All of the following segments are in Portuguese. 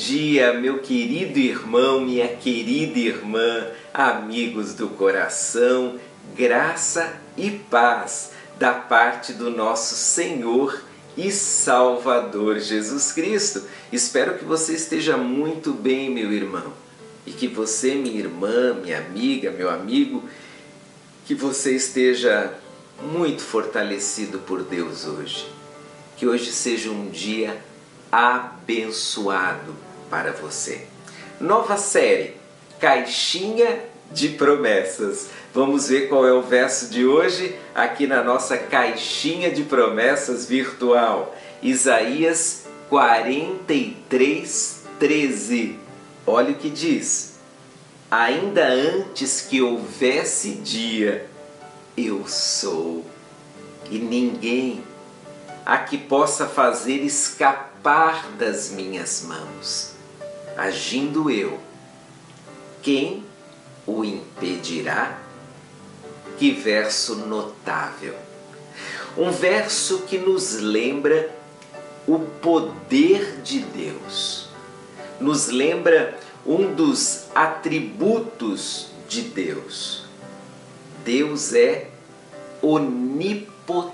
dia, meu querido irmão, minha querida irmã, amigos do coração, graça e paz da parte do nosso Senhor e Salvador Jesus Cristo. Espero que você esteja muito bem, meu irmão, e que você, minha irmã, minha amiga, meu amigo, que você esteja muito fortalecido por Deus hoje. Que hoje seja um dia abençoado para você. Nova série, Caixinha de Promessas. Vamos ver qual é o verso de hoje aqui na nossa caixinha de promessas virtual. Isaías 43, 13. Olha o que diz: Ainda antes que houvesse dia, eu sou, e ninguém a que possa fazer escapar das minhas mãos. Agindo eu, quem o impedirá? Que verso notável! Um verso que nos lembra o poder de Deus, nos lembra um dos atributos de Deus. Deus é onipotente.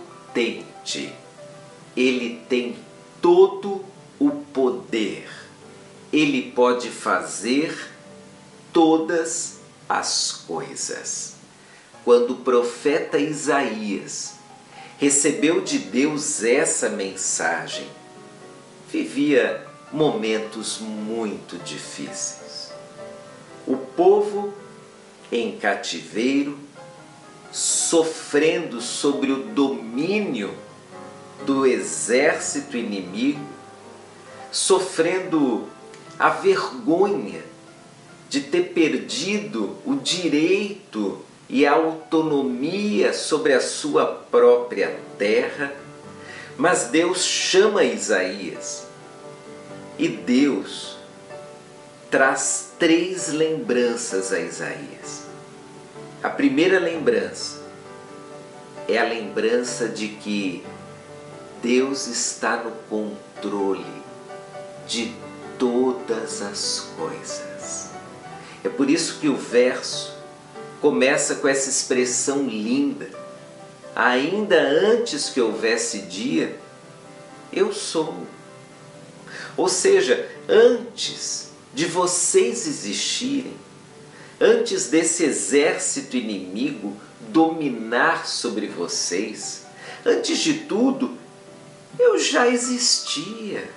Ele tem todo o poder. Ele pode fazer todas as coisas. Quando o profeta Isaías recebeu de Deus essa mensagem, vivia momentos muito difíceis. O povo em cativeiro, sofrendo sobre o domínio do exército inimigo, sofrendo a vergonha de ter perdido o direito e a autonomia sobre a sua própria terra. Mas Deus chama Isaías e Deus traz três lembranças a Isaías. A primeira lembrança é a lembrança de que Deus está no controle de todas as coisas. É por isso que o verso começa com essa expressão linda. Ainda antes que houvesse dia, eu sou. Ou seja, antes de vocês existirem, antes desse exército inimigo dominar sobre vocês, antes de tudo, eu já existia.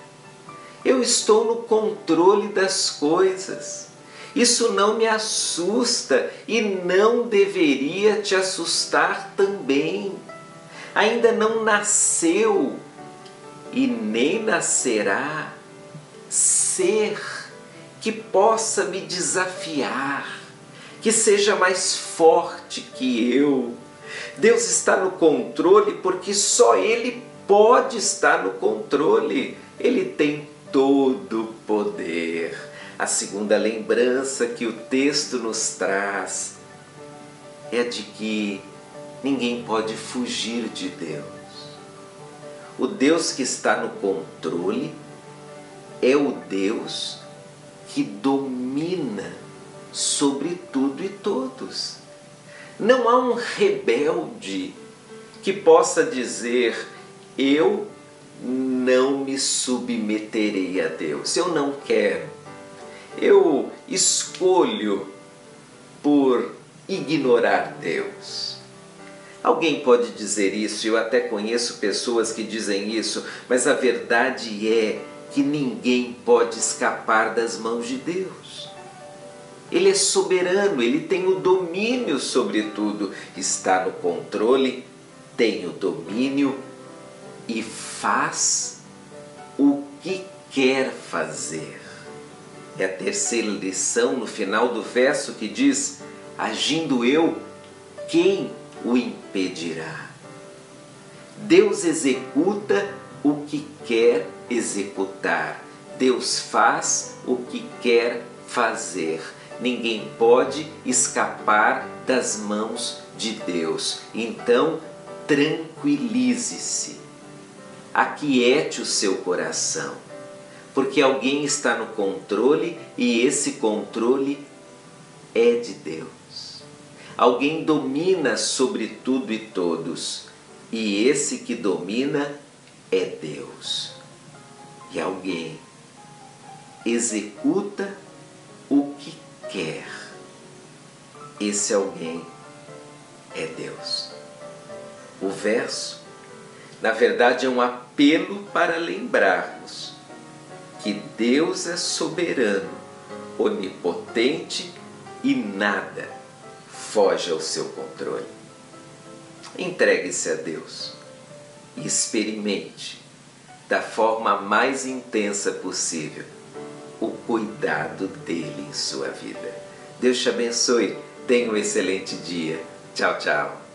Eu estou no controle das coisas. Isso não me assusta e não deveria te assustar também. Ainda não nasceu e nem nascerá ser que possa me desafiar, que seja mais forte que eu. Deus está no controle porque só Ele pode estar no controle. Ele tem todo o poder. A segunda lembrança que o texto nos traz é de que ninguém pode fugir de Deus. O Deus que está no controle é o Deus que domina sobre tudo e todos. Não há um rebelde que possa dizer eu não me submeterei a Deus, eu não quero. Eu escolho por ignorar Deus. Alguém pode dizer isso, eu até conheço pessoas que dizem isso, mas a verdade é que ninguém pode escapar das mãos de Deus. Ele é soberano, ele tem o domínio sobre tudo, está no controle, tem o domínio e faz o que quer fazer. É a terceira lição no final do verso que diz: Agindo eu, quem o impedirá? Deus executa o que quer executar. Deus faz o que quer fazer. Ninguém pode escapar das mãos de Deus. Então, tranquilize-se aquiete o seu coração, porque alguém está no controle e esse controle é de Deus. Alguém domina sobre tudo e todos e esse que domina é Deus. E alguém executa o que quer. Esse alguém é Deus. O verso, na verdade, é um apelo para lembrarmos que Deus é soberano, onipotente e nada foge ao seu controle. Entregue-se a Deus e experimente, da forma mais intensa possível, o cuidado dele em sua vida. Deus te abençoe. Tenha um excelente dia. Tchau, tchau.